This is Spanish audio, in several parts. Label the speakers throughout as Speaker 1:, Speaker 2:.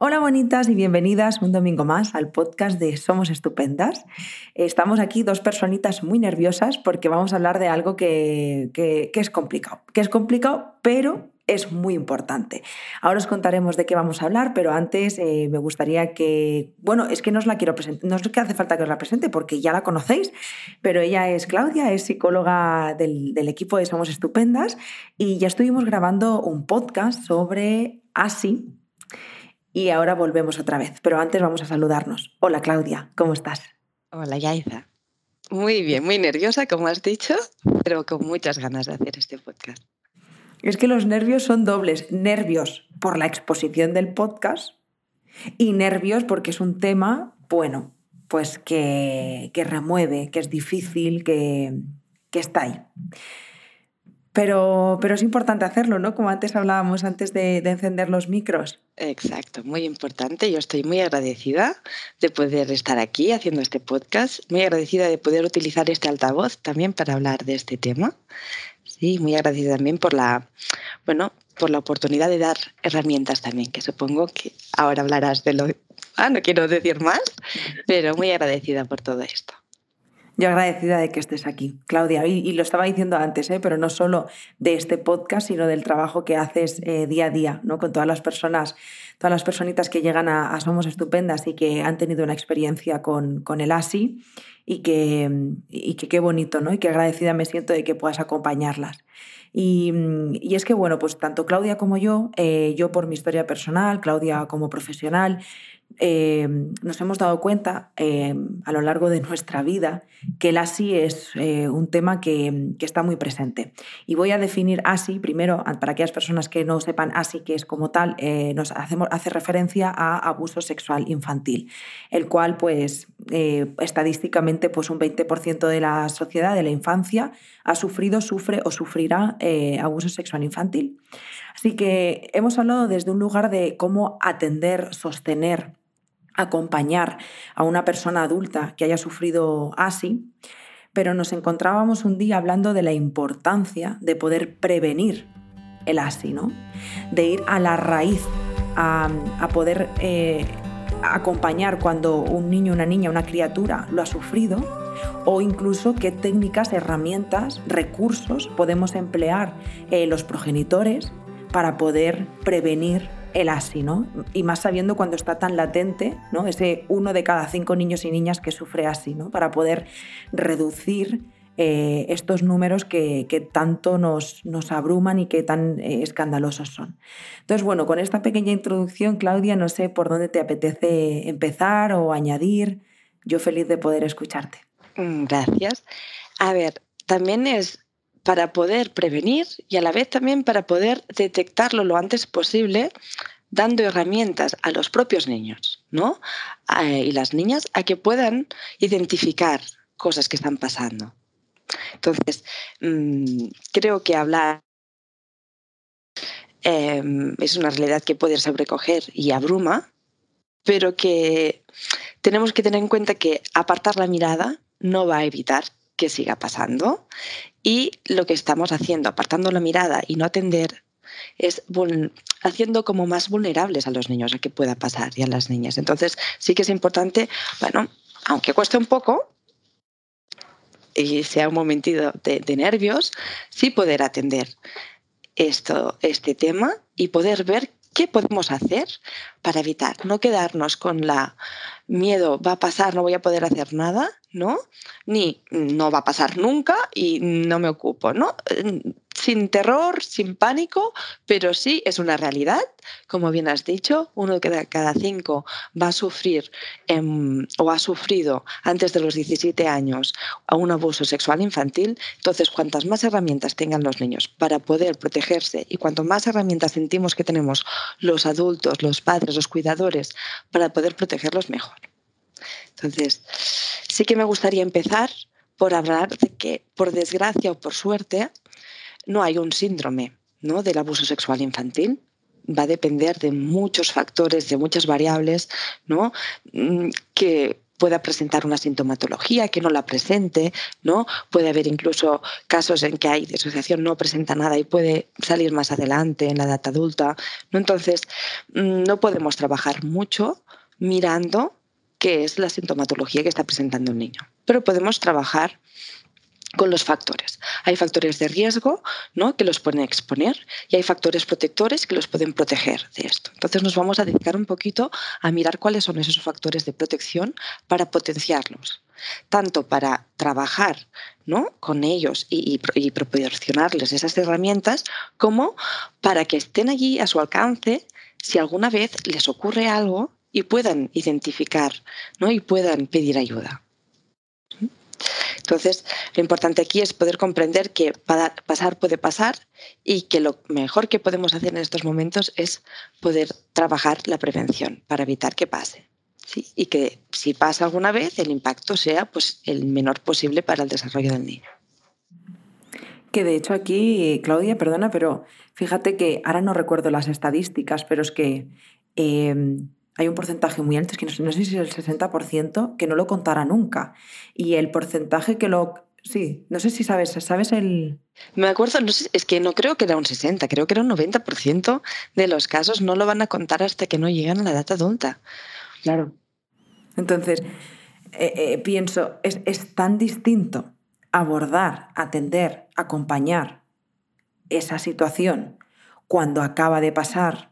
Speaker 1: Hola bonitas y bienvenidas un domingo más al podcast de Somos Estupendas. Estamos aquí dos personitas muy nerviosas porque vamos a hablar de algo que, es complicado, que es complicado pero es muy importante. Ahora os contaremos de qué vamos a hablar, pero antes eh, me gustaría que, bueno, es que no os la quiero presentar, no es que hace falta que os la presente porque ya la conocéis, pero ella es Claudia, es psicóloga del, del equipo de Somos Estupendas y ya estuvimos grabando un podcast sobre ASI, y ahora volvemos otra vez, pero antes vamos a saludarnos. Hola Claudia, ¿cómo estás?
Speaker 2: Hola Yaiza. Muy bien, muy nerviosa, como has dicho, pero con muchas ganas de hacer este podcast.
Speaker 1: Es que los nervios son dobles. Nervios por la exposición del podcast y nervios porque es un tema, bueno, pues que, que remueve, que es difícil, que, que está ahí. Pero, pero es importante hacerlo, ¿no? Como antes hablábamos antes de, encender los micros.
Speaker 2: Exacto, muy importante. Yo estoy muy agradecida de poder estar aquí haciendo este podcast, muy agradecida de poder utilizar este altavoz también para hablar de este tema. Sí, muy agradecida también por la, bueno, por la oportunidad de dar herramientas también, que supongo que ahora hablarás de lo... Ah, no quiero decir más, pero muy agradecida por todo esto.
Speaker 1: Yo agradecida de que estés aquí, Claudia. Y, lo estaba diciendo antes, ¿eh? pero no solo de este podcast, sino del trabajo que haces eh, día a día, ¿no? Con todas las personas, todas las personitas que llegan a, Somos Estupendas y que han tenido una experiencia con, con el ASI y que, y qué bonito, ¿no? Y qué agradecida me siento de que puedas acompañarlas. Y, y, es que, bueno, pues tanto Claudia como yo, eh, yo por mi historia personal, Claudia como profesional, Em, nos hemos dado cuenta em, a lo largo de nuestra vida que el ASI es eh, un tema que, está muy presente. Y voy a definir ASI primero, para aquellas personas que no sepan ASI que es como tal, eh, nos hacemos, hace referencia a abuso sexual infantil, el cual pues eh, estadísticamente pues un 20% de la sociedad, de la infancia, ha sufrido, sufre o sufrirá abuso sexual infantil. Así que hemos hablado desde un lugar de cómo atender, sostener, acompañar a una persona adulta que haya sufrido así, pero nos encontrábamos un día hablando de la importancia de poder prevenir el ASI, ¿no? de ir a la raíz, a, poder eh, acompañar cuando un niño, una niña, una criatura lo ha sufrido, o incluso qué técnicas, herramientas, recursos podemos emplear eh, los progenitores para poder prevenir el ASI, ¿no? Y más sabiendo cuando está tan latente, ¿no? Ese uno de cada cinco niños y niñas que sufre ASI, ¿no? Para poder reducir eh, estos números que, tanto nos, nos, abruman y que tan eh, escandalosos son. Entonces, bueno, con esta pequeña introducción, Claudia, no sé por dónde te apetece empezar o añadir. Yo feliz de poder escucharte.
Speaker 2: Mm, gracias. A ver, también es para poder prevenir y a la vez también para poder detectarlo lo antes posible dando herramientas a los propios niños ¿no? y las niñas a que puedan identificar cosas que están pasando. Entonces, mm, creo que hablar em, es una realidad que puede sobrecoger y abruma, pero que tenemos que tener en cuenta que apartar la mirada no va a evitar que siga pasando. Y lo que estamos haciendo, apartando la mirada y no atender, es haciendo como más vulnerables a los niños a que pueda pasar y a las niñas. Entonces sí que es importante, bueno, aunque cueste un poco y sea un momentito de, de nervios, sí poder atender esto, este tema y poder ver qué podemos hacer para evitar no quedarnos con la miedo va a pasar, no voy a poder hacer nada, ¿no? Ni no va a pasar nunca y no me ocupo, ¿no? Sin terror, sin pánico, pero sí es una realidad. Como bien has dicho, uno de cada cinco va a sufrir o ha sufrido antes de los 17 años un abuso sexual infantil. Entonces, cuantas más herramientas tengan los niños para poder protegerse y cuanto más herramientas sentimos que tenemos los adultos, los padres, los cuidadores para poder protegerlos, mejor. Entonces, sí que me gustaría empezar por hablar de que, por desgracia o por suerte, no hay un síndrome ¿no? del abuso sexual infantil. Va a depender de muchos factores, de muchas variables, ¿no? Mm, que pueda presentar una sintomatología, que no la presente, ¿no? Puede haber incluso casos en que hay disociación, no presenta nada y puede salir más adelante en la edad adulta. ¿no? Entonces, mm, no podemos trabajar mucho mirando qué es la sintomatología que está presentando el niño, pero podemos trabajar con los factores. Hay factores de riesgo ¿no? que los pueden exponer y hay factores protectores que los pueden proteger de esto. Entonces nos vamos a dedicar un poquito a mirar cuáles son esos factores de protección para potenciarlos, tanto para trabajar ¿no? con ellos y, y proporcionarles esas herramientas, como para que estén allí a su alcance si alguna vez les ocurre algo y puedan identificar ¿no? y puedan pedir ayuda. Entonces, lo importante aquí es poder comprender que pasar puede pasar y que lo mejor que podemos hacer en estos momentos es poder trabajar la prevención para evitar que pase. Y que si pasa alguna vez, el impacto sea pues, el menor posible para el desarrollo del niño.
Speaker 1: Que de hecho aquí, Claudia, perdona, pero fíjate que ahora no recuerdo las estadísticas, pero es que em, hay un porcentaje muy alto, es que no, sé si es el 60%, que no lo contara nunca. Y el porcentaje que lo... Sí, no sé si sabes, ¿sabes el...?
Speaker 2: Me acuerdo, no sé, es que no creo que era un 60, creo que era un 90% de los casos no lo van a contar hasta que no llegan a la edad adulta.
Speaker 1: Claro. Entonces, eh, eh, pienso, es, es tan distinto abordar, atender, acompañar esa situación cuando acaba de pasar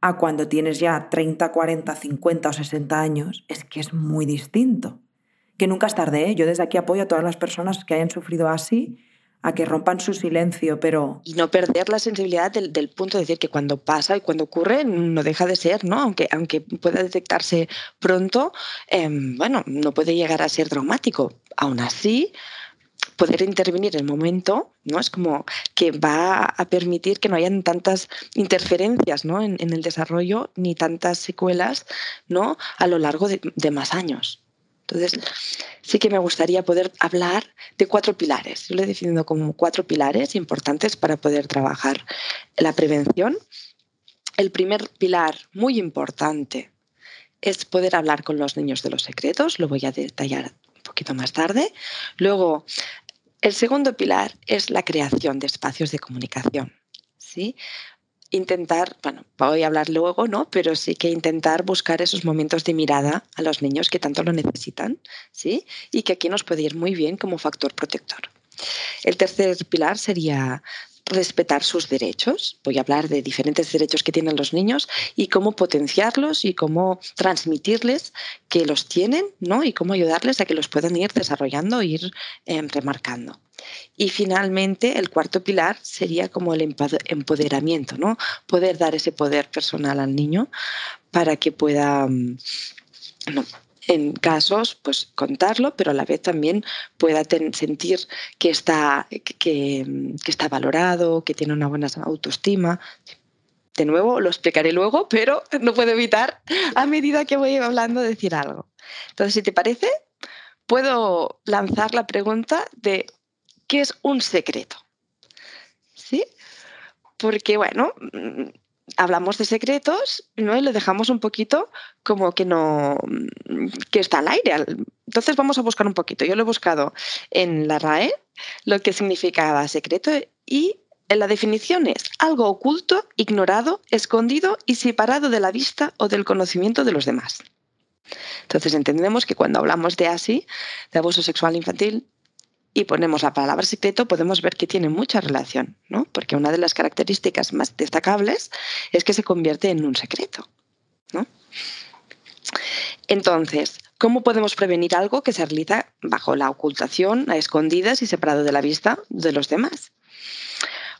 Speaker 1: a cuando tienes ya 30, 40, 50 o 60 años, es que es muy distinto. Que nunca es tarde, ¿eh? yo desde aquí apoyo a todas las personas que hayan sufrido así a que rompan su silencio, pero...
Speaker 2: Y no perder la sensibilidad del, punto de decir que cuando pasa y cuando ocurre no deja de ser, ¿no? Aunque, aunque pueda detectarse pronto, em, bueno, no puede llegar a ser traumático. Aún así, poder intervenir en el momento, ¿no? Es como que va a permitir que no hayan tantas interferencias ¿no? en, el desarrollo ni tantas secuelas ¿no? a lo largo de, más años. Entonces, sí que me gustaría poder hablar de cuatro pilares. Yo lo he definido como cuatro pilares importantes para poder trabajar la prevención. El primer pilar muy importante es poder hablar con los niños de los secretos, lo voy a detallar poquito más tarde. Luego, el segundo pilar es la creación de espacios de comunicación. ¿sí? Intentar, bueno, voy a hablar luego, ¿no? Pero sí que intentar buscar esos momentos de mirada a los niños que tanto lo necesitan, ¿sí? Y que aquí nos puede ir muy bien como factor protector. El tercer pilar sería respetar sus derechos. Voy a hablar de diferentes derechos que tienen los niños y cómo potenciarlos y cómo transmitirles que los tienen, ¿no? Y cómo ayudarles a que los puedan ir desarrollando ir em, remarcando. Y finalmente, el cuarto pilar sería como el empoderamiento, ¿no? Poder dar ese poder personal al niño para que pueda mm, en casos, pues contarlo, pero a la vez también pueda sentir que está, que, está valorado, que tiene una buena autoestima. De nuevo, lo explicaré luego, pero no puedo evitar, a medida que voy hablando, decir algo. Entonces, si te parece, puedo lanzar la pregunta de ¿qué es un secreto? ¿Sí? Porque, bueno, hablamos de secretos ¿no? y lo dejamos un poquito como que no que está al aire. Entonces vamos a buscar un poquito. Yo lo he buscado en la RAE lo que significaba secreto y en la definición es algo oculto, ignorado, escondido y separado de la vista o del conocimiento de los demás. Entonces entendemos que cuando hablamos de así, de abuso sexual infantil, y ponemos la palabra secreto, podemos ver que tiene mucha relación, ¿no? Porque una de las características más destacables es que se convierte en un secreto, ¿no? Entonces, ¿cómo podemos prevenir algo que se realiza bajo la ocultación, a escondidas y separado de la vista de los demás?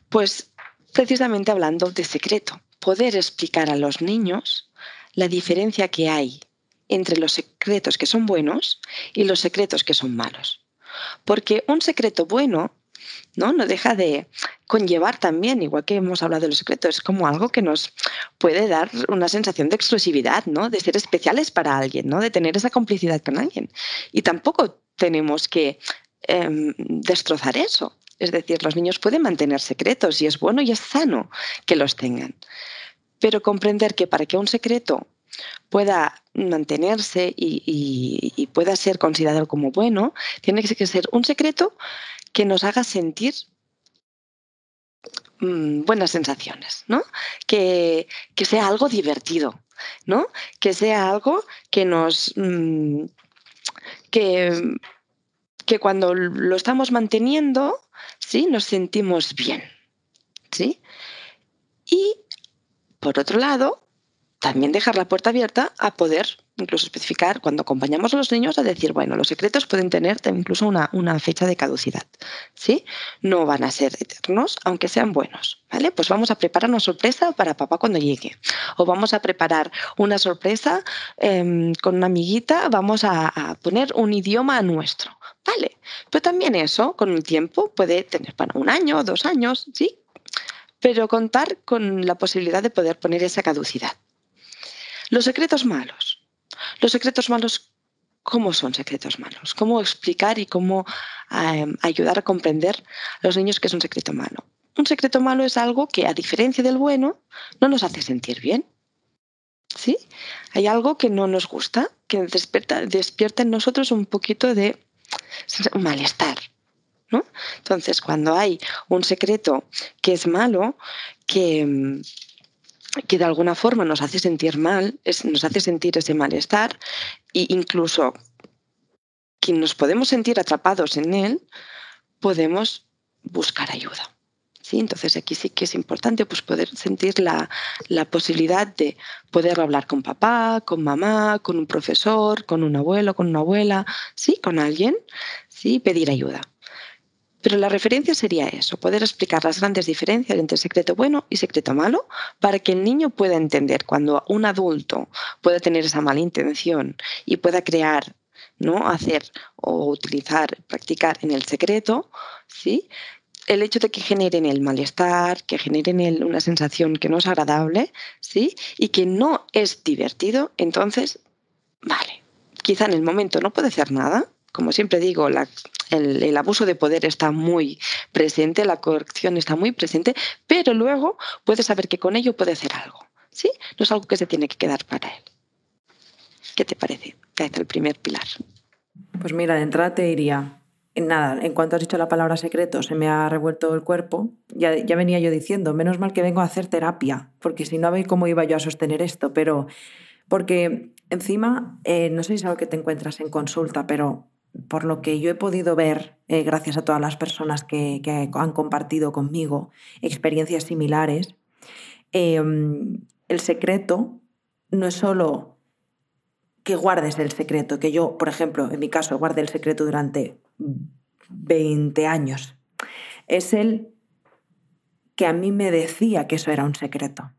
Speaker 2: Pues precisamente hablando de secreto, poder explicar a los niños la diferencia que hay entre los secretos que son buenos y los secretos que son malos. Porque un secreto bueno ¿no? No deja de conllevar también, igual que hemos hablado de los secretos, es como algo que nos puede dar una sensación de exclusividad, ¿no? De ser especiales para alguien, ¿no? De tener esa complicidad con alguien. Y tampoco tenemos que em, destrozar eso. Es decir, los niños pueden mantener secretos y es bueno y es sano que los tengan. Pero comprender que para que un secreto pueda mantenerse y, pueda ser considerado como bueno, tiene que ser un secreto que nos haga sentir mm, buenas sensaciones, ¿no? Que, sea algo divertido, ¿no? Que sea algo que nos... Mm, que, que cuando lo estamos manteniendo, ¿sí? Nos sentimos bien, ¿sí? Y por otro lado, también dejar la puerta abierta a poder incluso especificar cuando acompañamos a los niños a decir, bueno, los secretos pueden tener incluso una, una, fecha de caducidad, ¿sí? No van a ser eternos, aunque sean buenos, ¿vale? Pues vamos a preparar una sorpresa para papá cuando llegue. O vamos a preparar una sorpresa em, con una amiguita, vamos a, a, poner un idioma nuestro, ¿vale? Pero también eso, con el tiempo, puede tener para un año, dos años, ¿sí? pero contar con la posibilidad de poder poner esa caducidad. Los secretos malos. Los secretos malos, ¿cómo son secretos malos? ¿Cómo explicar y cómo em, ayudar a comprender a los niños que es un secreto malo? Un secreto malo es algo que, a diferencia del bueno, no nos hace sentir bien. ¿Sí? Hay algo que no nos gusta, que despierta, despierta en nosotros un poquito de malestar, entonces, cuando hay un secreto que es malo, que, que de alguna forma nos hace sentir mal, nos hace sentir ese malestar e incluso que nos podemos sentir atrapados en él, podemos buscar ayuda. ¿Sí? Entonces aquí sí que es importante pues, poder sentir la, la, posibilidad de poder hablar con papá, con mamá, con un profesor, con un abuelo, con una abuela, ¿sí? con alguien, ¿sí? pedir ayuda. Pero la referencia sería eso, poder explicar las grandes diferencias entre secreto bueno y secreto malo para que el niño pueda entender cuando un adulto pueda tener esa mala intención y pueda crear, ¿no? hacer o utilizar, practicar en el secreto, ¿sí? el hecho de que generen el malestar, que generen el, una sensación que no es agradable, ¿sí? Y que no es divertido, entonces, vale, quizá en el momento no puede hacer nada, como siempre digo, el, abuso de poder está muy presente, la corrección está muy presente, pero luego puede saber que con ello puede hacer algo. ¿sí? No es algo que se tiene que quedar para él. ¿Qué te parece? Es el primer pilar.
Speaker 1: Pues mira, de entrada te diría, nada, en cuanto has dicho la palabra secreto, se me ha revuelto el cuerpo. Ya, venía yo diciendo, menos mal que vengo a hacer terapia, porque si no, veis cómo iba yo a sostener esto, pero porque encima, eh, no sé si es algo que te encuentras en consulta, pero por lo que yo he podido ver, eh, gracias a todas las personas que, han compartido conmigo experiencias similares, em, el secreto no es solo que guardes el secreto, que yo, por ejemplo, en mi caso, guarde el secreto durante 20 años, es el que a mí me decía que eso era un secreto.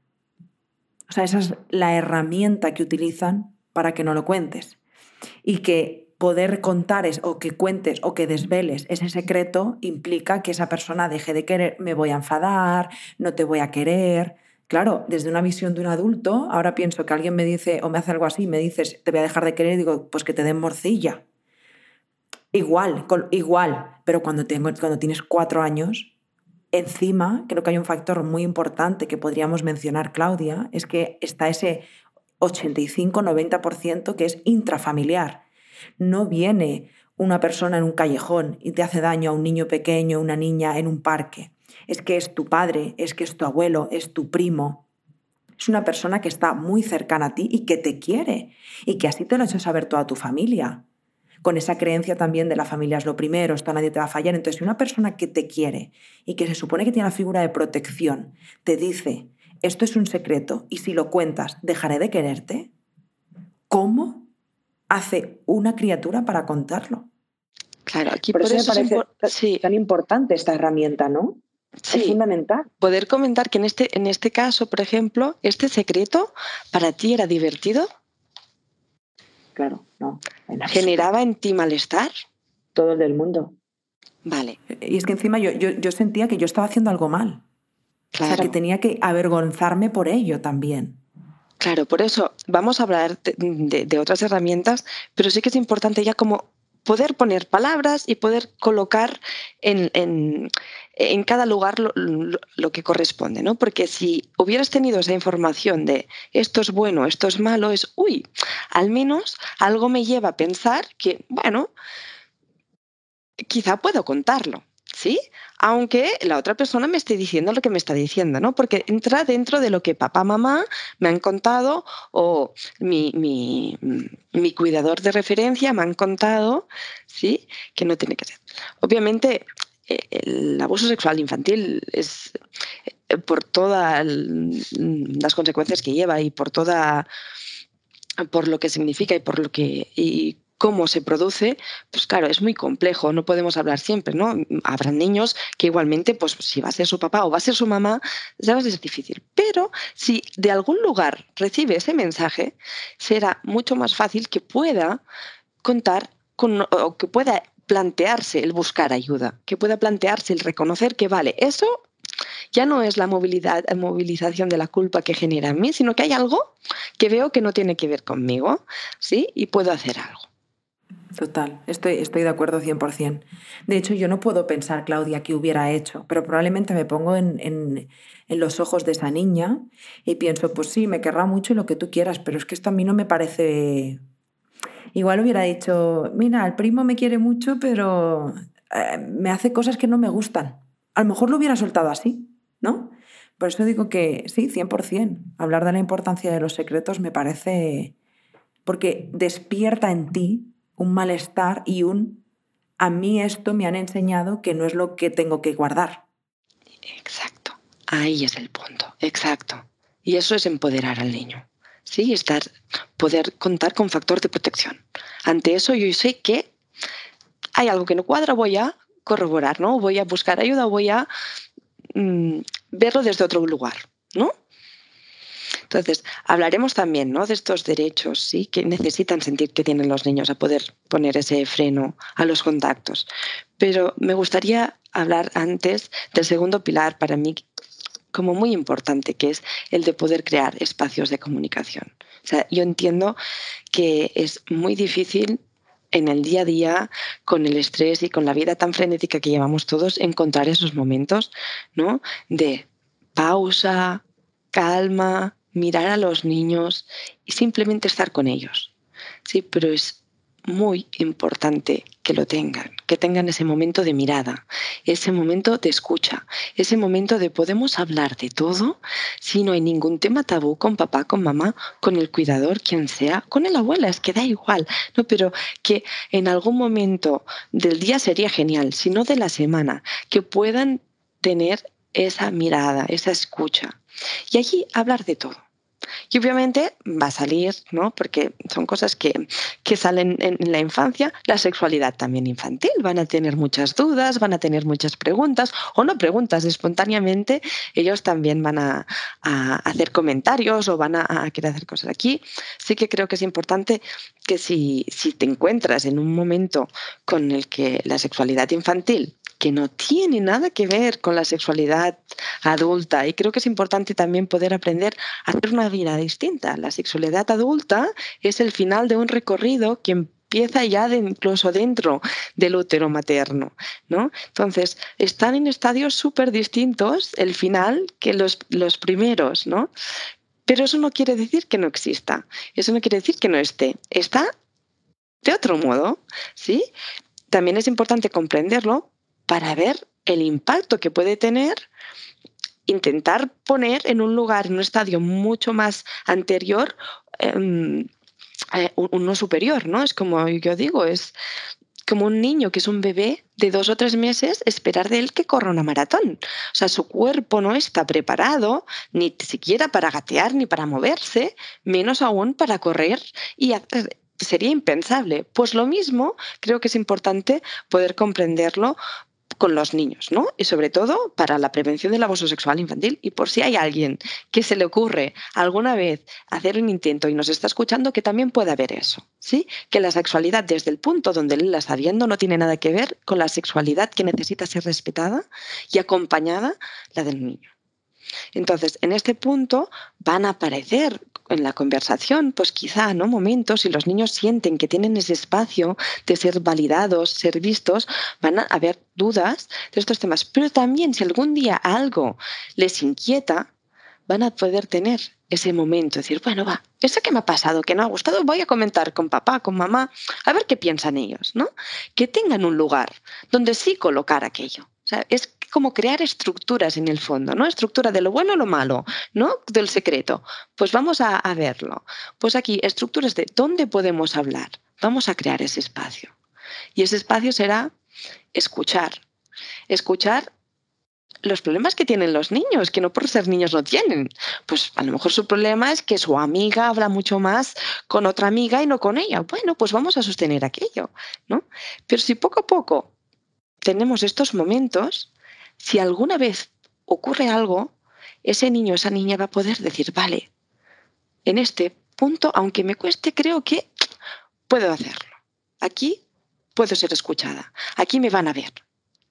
Speaker 1: O sea, esa es la herramienta que utilizan para que no lo cuentes. Y que poder contar es, o que cuentes o que desveles ese secreto implica que esa persona deje de querer, me voy a enfadar, no te voy a querer. Claro, desde una visión de un adulto, ahora pienso que alguien me dice o me hace algo así, me dices, te voy a dejar de querer, digo, pues que te den morcilla. Igual, igual, pero cuando, tengo, cuando tienes cuatro años, encima creo que hay un factor muy importante que podríamos mencionar, Claudia, es que está ese 85-90% que es intrafamiliar. No viene una persona en un callejón y te hace daño a un niño pequeño, una niña en un parque. Es que es tu padre, es que es tu abuelo, es tu primo. Es una persona que está muy cercana a ti y que te quiere y que así te lo ha hecho saber toda tu familia. Con esa creencia también de la familia es lo primero, esto nadie te va a fallar. Entonces, si una persona que te quiere y que se supone que tiene la figura de protección te dice, esto es un secreto y si lo cuentas, dejaré de quererte, ¿cómo hace una criatura para contarlo.
Speaker 2: Claro, aquí
Speaker 1: por, eso, me parece tan importante esta herramienta, ¿no?
Speaker 2: Sí, es fundamental. Poder comentar que en este, en este caso, por ejemplo, este secreto para ti era divertido.
Speaker 1: Claro, no.
Speaker 2: ¿Generaba en ti malestar?
Speaker 1: Todo el del mundo.
Speaker 2: Vale.
Speaker 1: Y es que encima yo, yo, sentía que yo estaba haciendo algo mal. Claro. O sea, que tenía que avergonzarme por ello también.
Speaker 2: Claro, por eso vamos a hablar de, otras herramientas, pero sí que es importante ya como poder poner palabras y poder colocar en, en, cada lugar lo, lo, que corresponde, ¿no? Porque si hubieras tenido esa información de esto es bueno, esto es malo, es, uy, al menos algo me lleva a pensar que, bueno, quizá puedo contarlo. ¿sí? Aunque la otra persona me esté diciendo lo que me está diciendo, ¿no? Porque entra dentro de lo que papá, mamá me han contado o mi, mi, cuidador de referencia me han contado, ¿sí? Que no tiene que ser. Obviamente, e, el abuso sexual infantil es eh, por todas las consecuencias que lleva y por toda por lo que significa y por lo que cómo se produce, pues claro, es muy complejo, no podemos hablar siempre, ¿no? Habrá niños que igualmente, pues si va a ser su papá o va a ser su mamá, sabes, es difícil. Pero si de algún lugar recibe ese mensaje, será mucho más fácil que pueda contar con, o que pueda plantearse el buscar ayuda, que pueda plantearse el reconocer que vale, eso ya no es la movilidad, movilización de la culpa que genera en mí, sino que hay algo que veo que no tiene que ver conmigo, ¿sí? Y puedo hacer algo.
Speaker 1: Total, estoy, estoy de acuerdo 100%. De hecho, yo no puedo pensar, Claudia, qué hubiera hecho, pero probablemente me pongo en, en, los ojos de esa niña y pienso, pues sí, me querrá mucho lo que tú quieras, pero es que esto a mí no me parece... Igual hubiera dicho, mira, el primo me quiere mucho, pero eh, me hace cosas que no me gustan. A lo mejor lo hubiera soltado así, ¿no? Por eso digo que sí, 100%. Hablar de la importancia de los secretos me parece... porque despierta en ti un malestar y un a mí esto me han enseñado que no es lo que tengo que guardar.
Speaker 2: Exacto, ahí es el punto, exacto. Y eso es empoderar al niño. Sí, estar, poder contar con factor de protección. Ante eso yo sé que hay algo que no cuadra, voy a corroborar, ¿no? Voy a buscar ayuda, voy a mm, verlo desde otro lugar, ¿no? Entonces, hablaremos también ¿no? de estos derechos ¿sí? que necesitan sentir que tienen los niños a poder poner ese freno a los contactos. Pero me gustaría hablar antes del segundo pilar para mí como muy importante, que es el de poder crear espacios de comunicación. O sea, yo entiendo que es muy difícil en el día a día, con el estrés y con la vida tan frenética que llevamos todos, encontrar esos momentos ¿no? de pausa, calma, mirar a los niños y simplemente estar con ellos. Sí, pero es muy importante que lo tengan, que tengan ese momento de mirada, ese momento de escucha, ese momento de podemos hablar de todo si no hay ningún tema tabú con papá, con mamá, con el cuidador, quien sea, con el abuela, es que da igual, ¿no? Pero que en algún momento del día sería genial, si no de la semana, que puedan tener esa mirada, esa escucha. Y allí hablar de todo y obviamente va a salir, ¿no? Porque son cosas que, que salen en, la infancia, la sexualidad también infantil. Van a tener muchas dudas, van a tener muchas preguntas, o no preguntas, espontáneamente ellos también van a, a hacer comentarios o van a, a, querer hacer cosas aquí. Sí que creo que es importante que si, si te encuentras en un momento con el que la sexualidad infantil que no tiene nada que ver con la sexualidad adulta. Y creo que es importante también poder aprender a hacer una vida distinta. La sexualidad adulta es el final de un recorrido que empieza ya incluso dentro del útero materno, ¿no? Entonces, están en estadios súper distintos el final que los, los primeros, ¿no? Pero eso no quiere decir que no exista, eso no quiere decir que no esté, está de otro modo, ¿sí? También es importante comprenderlo para ver el impacto que puede tener intentar poner en un lugar, en un estadio mucho más anterior, em, eh, uno superior, ¿no? Es como yo digo, es como un niño que es un bebé de dos o tres meses, esperar de él que corra una maratón. O sea, su cuerpo no está preparado ni siquiera para gatear ni para moverse, menos aún para correr y hacer, sería impensable. Pues lo mismo creo que es importante poder comprenderlo con los niños, ¿no? Y sobre todo para la prevención del abuso sexual infantil. Y por si hay alguien que se le ocurre alguna vez hacer un intento y nos está escuchando, que también pueda ver eso, ¿sí? Que la sexualidad desde el punto donde él la está viendo no tiene nada que ver con la sexualidad que necesita ser respetada y acompañada la del niño. Entonces, en este punto van a aparecer en la conversación, pues quizá, ¿no? Momentos, si los niños sienten que tienen ese espacio de ser validados, ser vistos, van a haber dudas de estos temas. Pero también si algún día algo les inquieta, van a poder tener ese momento, decir, bueno, va, eso que me ha pasado, que no ha gustado, voy a comentar con papá, con mamá, a ver qué piensan ellos, ¿no? Que tengan un lugar donde sí colocar aquello. O sea, es como crear estructuras en el fondo, ¿no? Estructura de lo bueno o lo malo, ¿no? Del secreto. Pues vamos a, a verlo. Pues aquí, estructuras de dónde podemos hablar. Vamos a crear ese espacio. Y ese espacio será escuchar. Escuchar los problemas que tienen los niños, que no por ser niños no tienen. Pues a lo mejor su problema es que su amiga habla mucho más con otra amiga y no con ella. Bueno, pues vamos a sostener aquello, ¿no? Pero si poco a poco tenemos estos momentos, si alguna vez ocurre algo, ese niño, esa niña va a poder decir, vale, en este punto, aunque me cueste, creo que puedo hacerlo. Aquí puedo ser escuchada. Aquí me van a ver.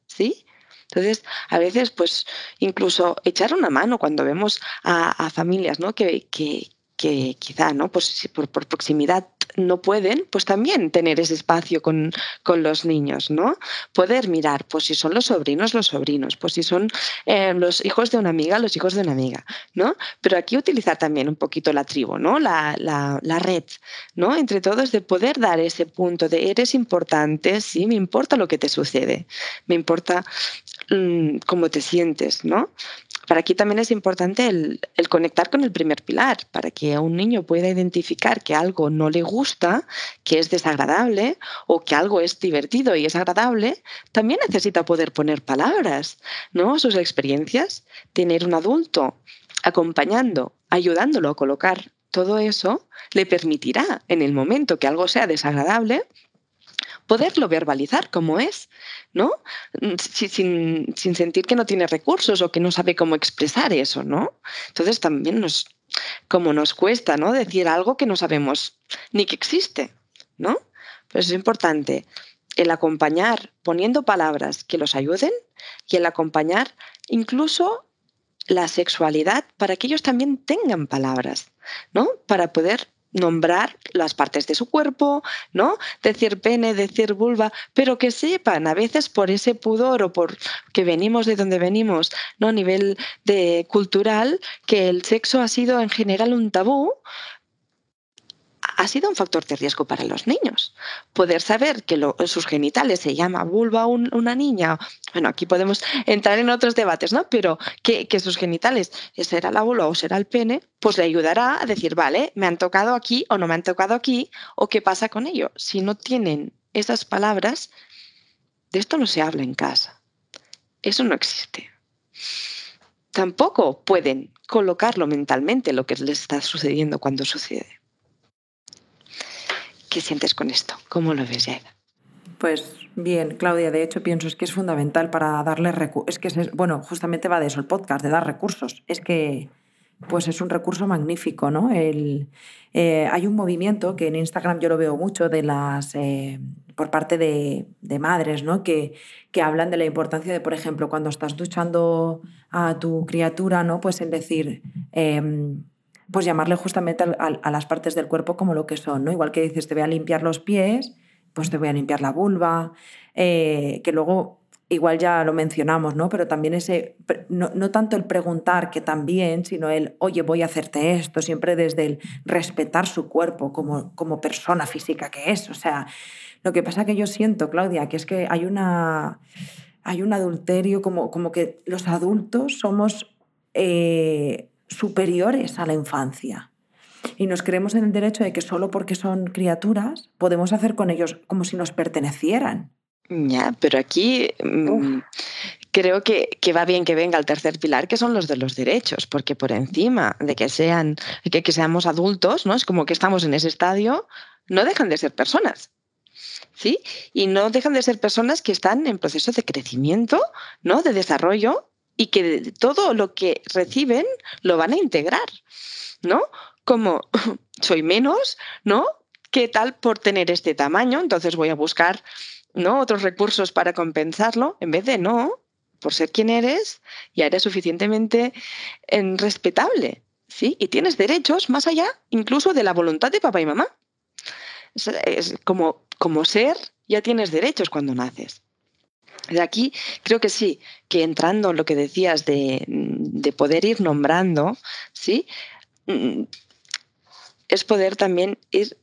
Speaker 2: ¿Sí? Entonces, a veces, pues, incluso echar una mano cuando vemos a, familias ¿no? que, que quizá, ¿no? Pues por, por, proximidad no pueden, pues también tener ese espacio con, con, los niños, ¿no? Poder mirar, pues si son los sobrinos, los sobrinos, pues si son eh, los hijos de una amiga, los hijos de una amiga, ¿no? Pero aquí utilizar también un poquito la tribu, ¿no? La, la, la red, ¿no? Entre todos de poder dar ese punto de eres importante, sí, me importa lo que te sucede, me importa mmm, cómo te sientes, ¿no? Para aquí también es importante el, conectar con el primer pilar, para que un niño pueda identificar que algo no le gusta, que es desagradable o que algo es divertido y es agradable, también necesita poder poner palabras, ¿no? Sus experiencias, tener un adulto acompañando, ayudándolo a colocar todo eso, le permitirá en el momento que algo sea desagradable poderlo verbalizar como es, ¿no? Mm, sin, sin, sentir que no tiene recursos o que no sabe cómo expresar eso, ¿no? Entonces también nos, como nos cuesta, ¿no? Decir algo que no sabemos ni que existe, ¿no? Pues es importante el acompañar poniendo palabras que los ayuden y el acompañar incluso la sexualidad para que ellos también tengan palabras, ¿no? Para poder nombrar las partes de su cuerpo, ¿no? Decir pene, decir vulva, pero que sepan a veces por ese pudor o por que venimos de donde venimos, ¿no? A nivel de cultural, que el sexo ha sido en general un tabú, ha sido un factor de riesgo para los niños. Poder saber que sus genitales se llama vulva un, una niña, bueno, aquí podemos entrar en otros debates, ¿no? Pero que, que sus genitales será la vulva o será el pene, pues le ayudará a decir, vale, me han tocado aquí o no me han tocado aquí, o qué pasa con ello. Si no tienen esas palabras, de esto no se habla en casa. Eso no existe. Tampoco pueden colocarlo mentalmente lo que les está sucediendo cuando sucede. ¿Qué sientes con esto? ¿Cómo lo ves, Yaida?
Speaker 1: Pues bien, Claudia, de hecho pienso es que es fundamental para darle recursos. Es que, es, bueno, justamente va de eso el podcast, de dar recursos. Es que pues es un recurso magnífico, ¿no? El, eh, hay un movimiento que en Instagram yo lo veo mucho de las eh, por parte de, de madres, ¿no? Que, que, hablan de la importancia de, por ejemplo, cuando estás duchando a tu criatura, ¿no? Pues en decir, eh, pues llamarle justamente a, a, las partes del cuerpo como lo que son, ¿no? Igual que dices, te voy a limpiar los pies, pues te voy a limpiar la vulva, eh, que luego igual ya lo mencionamos, ¿no? Pero también ese, no, no, tanto el preguntar que también, sino el, oye, voy a hacerte esto, siempre desde el respetar su cuerpo como, como persona física que es. O sea, lo que pasa que yo siento, Claudia, que es que hay una... Hay un adulterio, como, como que los adultos somos eh, superiores a la infancia. Y nos creemos en el derecho de que solo porque son criaturas podemos hacer con ellos como si nos pertenecieran.
Speaker 2: Ya, pero aquí mmm, creo que, que, va bien que venga el tercer pilar, que son los de los derechos, porque por encima de que sean, que, que seamos adultos, ¿no? Es como que estamos en ese estadio, no dejan de ser personas. ¿Sí? Y no dejan de ser personas que están en proceso de crecimiento, ¿no? De desarrollo y que todo lo que reciben lo van a integrar, ¿no? Como soy menos, ¿no? ¿Qué tal por tener este tamaño? Entonces voy a buscar ¿no? otros recursos para compensarlo, en vez de no, por ser quien eres, ya eres suficientemente eh, respetable, ¿sí? Y tienes derechos más allá incluso de la voluntad de papá y mamá. Es, como, como ser, ya tienes derechos cuando naces. De aquí creo que sí, que entrando en lo que decías de, de poder ir nombrando, ¿sí? Mm, es poder también ir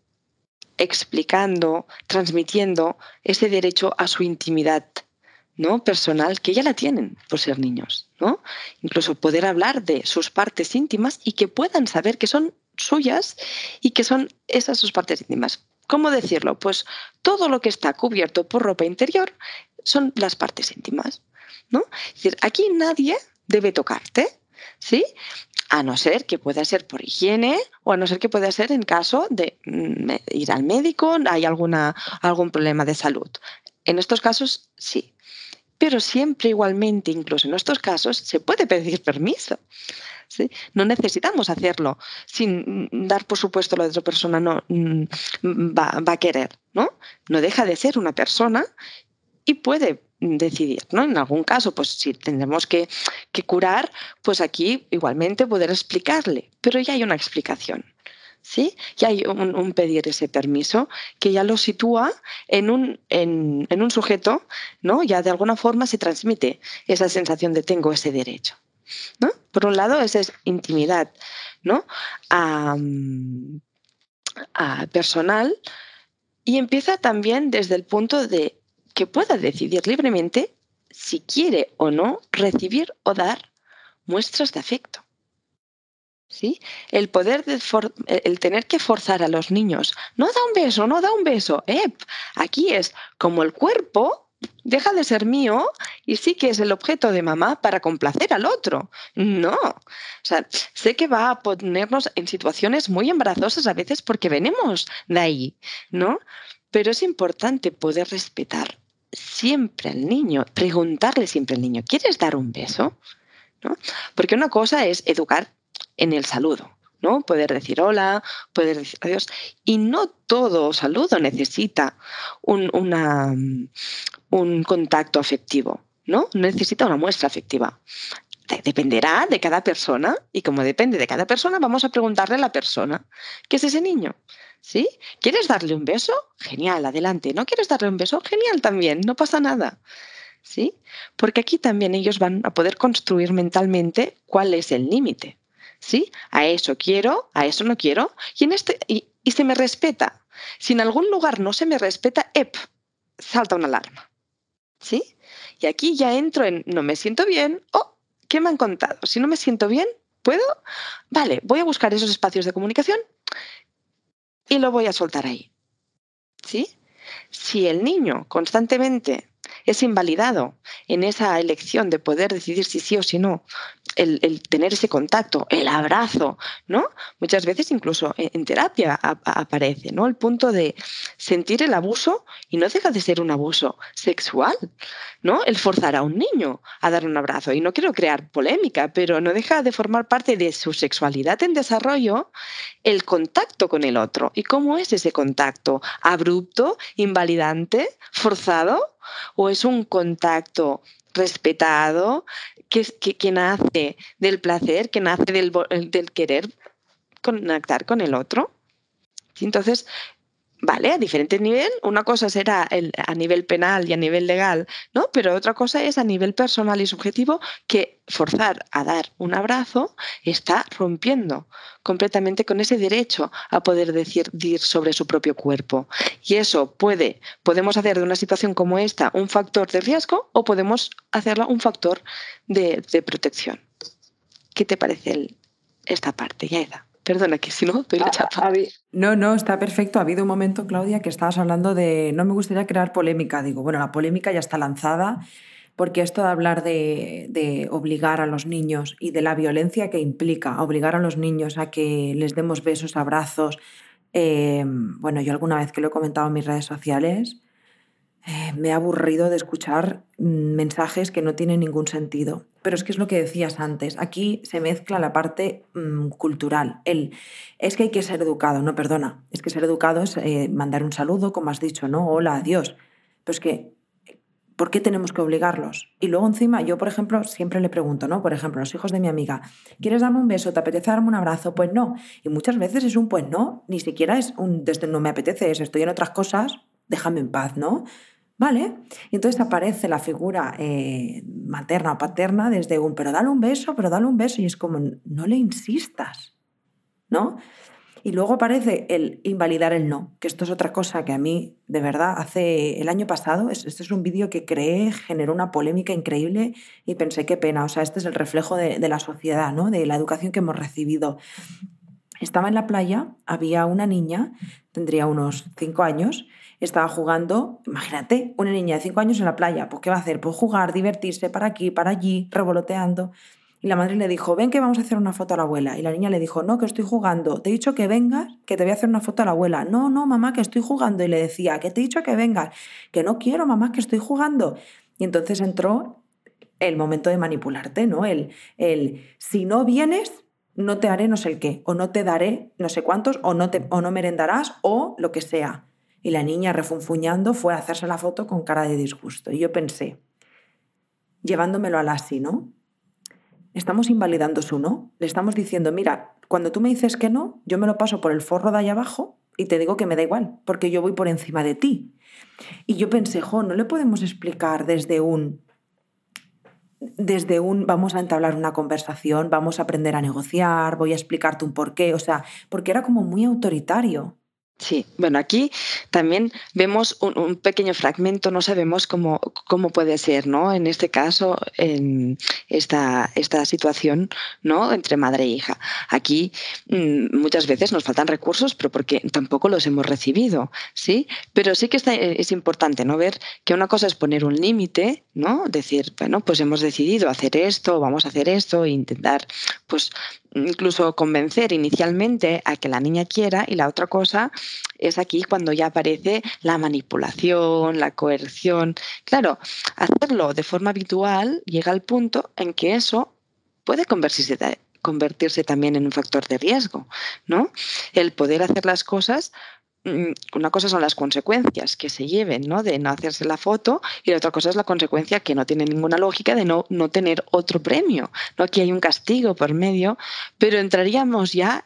Speaker 2: explicando, transmitiendo ese derecho a su intimidad ¿no? personal que ya la tienen por ser niños, ¿no? Incluso poder hablar de sus partes íntimas y que puedan saber que son suyas y que son esas sus partes íntimas. ¿Cómo decirlo? Pues todo lo que está cubierto por ropa interior son las partes íntimas, ¿no? Es decir, aquí nadie debe tocarte, ¿sí? A no ser que pueda ser por higiene o a no ser que pueda ser en caso de mm, ir al médico, hay alguna, algún problema de salud. En estos casos, sí. Pero siempre igualmente, incluso en estos casos, se puede pedir permiso. ¿sí? No necesitamos hacerlo sin dar por supuesto de otra persona no mm, va, va, a querer. ¿no? no deja de ser una persona y puede decidir, ¿no? En algún caso, pues si tendremos que, que curar, pues aquí igualmente poder explicarle, pero ya hay una explicación. ¿sí? Ya hay un, pedir ese permiso que ya lo sitúa en un, en, un, sujeto, ¿no? Ya de alguna forma se transmite esa sensación de tengo ese derecho. ¿no? Por un lado, esa es intimidad, ¿no? a personal y empieza también desde el punto de que pueda decidir libremente si quiere o no recibir o dar muestras de afecto. ¿Sí? El poder, de el tener que forzar a los niños, no da un beso, no da un beso, aquí es como el cuerpo deja de ser mío y sí que es el objeto de mamá para complacer al otro. No. O sea, sé que va a ponernos en situaciones muy embarazosas a veces porque venimos de ahí, ¿no? Pero es importante poder respetar siempre al niño, preguntarle siempre al niño, ¿quieres dar un beso? ¿No? Porque una cosa es educar en el saludo, ¿no? Poder decir hola, poder decir adiós. Y no todo saludo necesita un, una, un contacto afectivo, ¿no? Necesita una muestra afectiva. Dependerá de cada persona y como depende de cada persona, vamos a preguntarle a la persona, ¿qué es ese niño? ¿Sí? ¿Quieres darle un beso? Genial, adelante. ¿No quieres darle un beso? Genial también, no pasa nada. ¿Sí? Porque aquí también ellos van a poder construir mentalmente cuál es el límite. ¿Sí? A eso quiero, a eso no quiero, y, este, y, se me respeta. Si en algún lugar no se me respeta, ¡ep! salta una alarma. ¿Sí? Y aquí ya entro en no me siento bien, oh, ¿qué me han contado? Si no me siento bien, ¿puedo? Vale, voy a buscar esos espacios de comunicación y lo voy a soltar ahí. ¿Sí? Si el niño constantemente es invalidado en esa elección de poder decidir si sí o si no, el, tener ese contacto, el abrazo, ¿no? Muchas veces incluso en, terapia aparece, ¿no? El punto de sentir el abuso y no deja de ser un abuso sexual, ¿no? El forzar a un niño a dar un abrazo. Y no quiero crear polémica, pero no deja de formar parte de su sexualidad en desarrollo el contacto con el otro. ¿Y cómo es ese contacto? ¿Abrupto, invalidante, forzado? o es un contacto respetado que, nace del placer, que nace del, del querer conectar con el otro? Entonces, ¿vale? A diferente nivel, una cosa será a nivel penal y a nivel legal, ¿no? Pero otra cosa es a nivel personal y subjetivo que forzar a dar un abrazo está rompiendo completamente con ese derecho a poder decidir sobre su propio cuerpo. Y eso puede, podemos hacer de una situación como esta un factor de riesgo o podemos hacerla un factor de, protección. ¿Qué te parece esta parte, Yaeda? Perdona, que si no, estoy la chapa.
Speaker 1: No, no, está perfecto. Ha habido un momento, Claudia, que estabas hablando de no me gustaría crear polémica. Digo, bueno, la polémica ya está lanzada, porque esto de hablar de, obligar a los niños y de la violencia que implica obligar a los niños a que les demos besos, abrazos. Eh, bueno, yo alguna vez que lo he comentado en mis redes sociales, eh, me he aburrido de escuchar mm, mensajes que no tienen ningún sentido. Pero es que es lo que decías antes, aquí se mezcla la parte mm, cultural. El, es que hay que ser educado, no, perdona, es que ser educado es eh, mandar un saludo, como has dicho, ¿no? Hola, adiós. Pero es que ¿Por qué tenemos que obligarlos? Y luego encima, yo, por ejemplo, siempre le pregunto, ¿no? Por ejemplo, los hijos de mi amiga, ¿quieres darme un beso? ¿Te apetece darme un abrazo? Pues no. Y muchas veces es un pues no, ni siquiera es un desde no me apetece, es estoy en otras cosas, déjame en paz, ¿no? ¿Vale? Y entonces aparece la figura eh, materna o paterna desde un, pero dale un beso, pero dale un beso. Y es como, no le insistas, ¿no? Y luego aparece el invalidar el no, que esto es otra cosa que a mí, de verdad, hace el año pasado, este es un vídeo que creé, generó una polémica increíble y pensé, qué pena, o sea, este es el reflejo de, de la sociedad, ¿no? De la educación que hemos recibido. Estaba en la playa, había una niña, tendría unos cinco años, estaba jugando, imagínate, una niña de cinco años en la playa, pues ¿qué va a hacer? Pues jugar, divertirse para aquí, para allí, revoloteando. Y la madre le dijo, ven que vamos a hacer una foto a la abuela. Y la niña le dijo, no, que estoy jugando. Te he dicho que vengas, que te voy a hacer una foto a la abuela. No, no, mamá, que estoy jugando. Y le decía, que te he dicho que vengas. Que no quiero, mamá, que estoy jugando. Y entonces entró el momento de manipularte, ¿no? El, el si no vienes, no te haré no sé qué, o no te daré no sé cuántos, o no, te, o no merendarás, o lo que sea. Y la niña, refunfuñando, fue a hacerse la foto con cara de disgusto. Y yo pensé, llevándomelo al así, ¿no? estamos invalidando su no. Le estamos diciendo, mira, cuando tú me dices que no, yo me lo paso por el forro de allá abajo y te digo que me da igual, porque yo voy por encima de ti. Y yo pensé, jo, no le podemos explicar desde un desde un vamos a entablar una conversación, vamos a aprender a negociar, voy a explicarte un porqué, o sea, porque era como muy autoritario.
Speaker 2: Sí, bueno, aquí también vemos un, pequeño fragmento, no sabemos cómo, cómo, puede ser, ¿no? En este caso, en esta, esta situación, ¿no? Entre madre e hija. Aquí mm, muchas veces nos faltan recursos, pero porque tampoco los hemos recibido, ¿sí? Pero sí que está, es importante, ¿no? Ver que una cosa es poner un límite, ¿no? Decir, bueno, pues hemos decidido hacer esto, vamos a hacer esto, e intentar, pues, incluso convencer inicialmente a que la niña quiera y la otra cosa es aquí cuando ya aparece la manipulación, la coerción. Claro, hacerlo de forma habitual llega al punto en que eso puede convertirse, convertirse también en un factor de riesgo, ¿no? El poder hacer las cosas una cosa son las consecuencias que se lleven ¿no? de no hacerse la foto y la otra cosa es la consecuencia que no tiene ninguna lógica de no, no tener otro premio. ¿no? Aquí hay un castigo por medio, pero entraríamos ya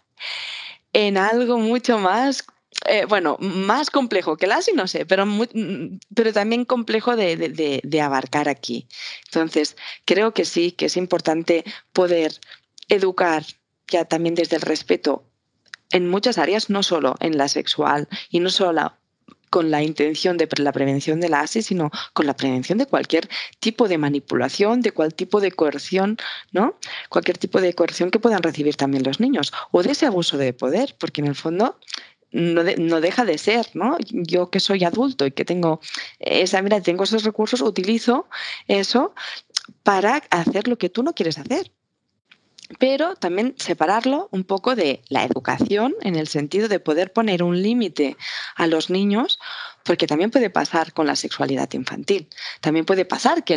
Speaker 2: en algo mucho más eh, bueno, más complejo que el ASI, no sé, pero, mm, pero también complejo de, de, abarcar aquí. Entonces, creo que sí, que es importante poder educar ya también desde el respeto en muchas áreas, no solo en la sexual y no solo con la intención de la prevención de la ASI, sino con la prevención de cualquier tipo de manipulación, de cualquier tipo de coerción, ¿no? Cualquier tipo de coerción que puedan recibir también los niños o de ese abuso de poder, porque en el fondo no, no, deja de ser, ¿no? Yo que soy adulto y que tengo esa, mira, tengo esos recursos, utilizo eso para hacer lo que tú no quieres hacer pero también separarlo un poco de la educación en el sentido de poder poner un límite a los niños, porque también puede pasar con la sexualidad infantil. También puede pasar que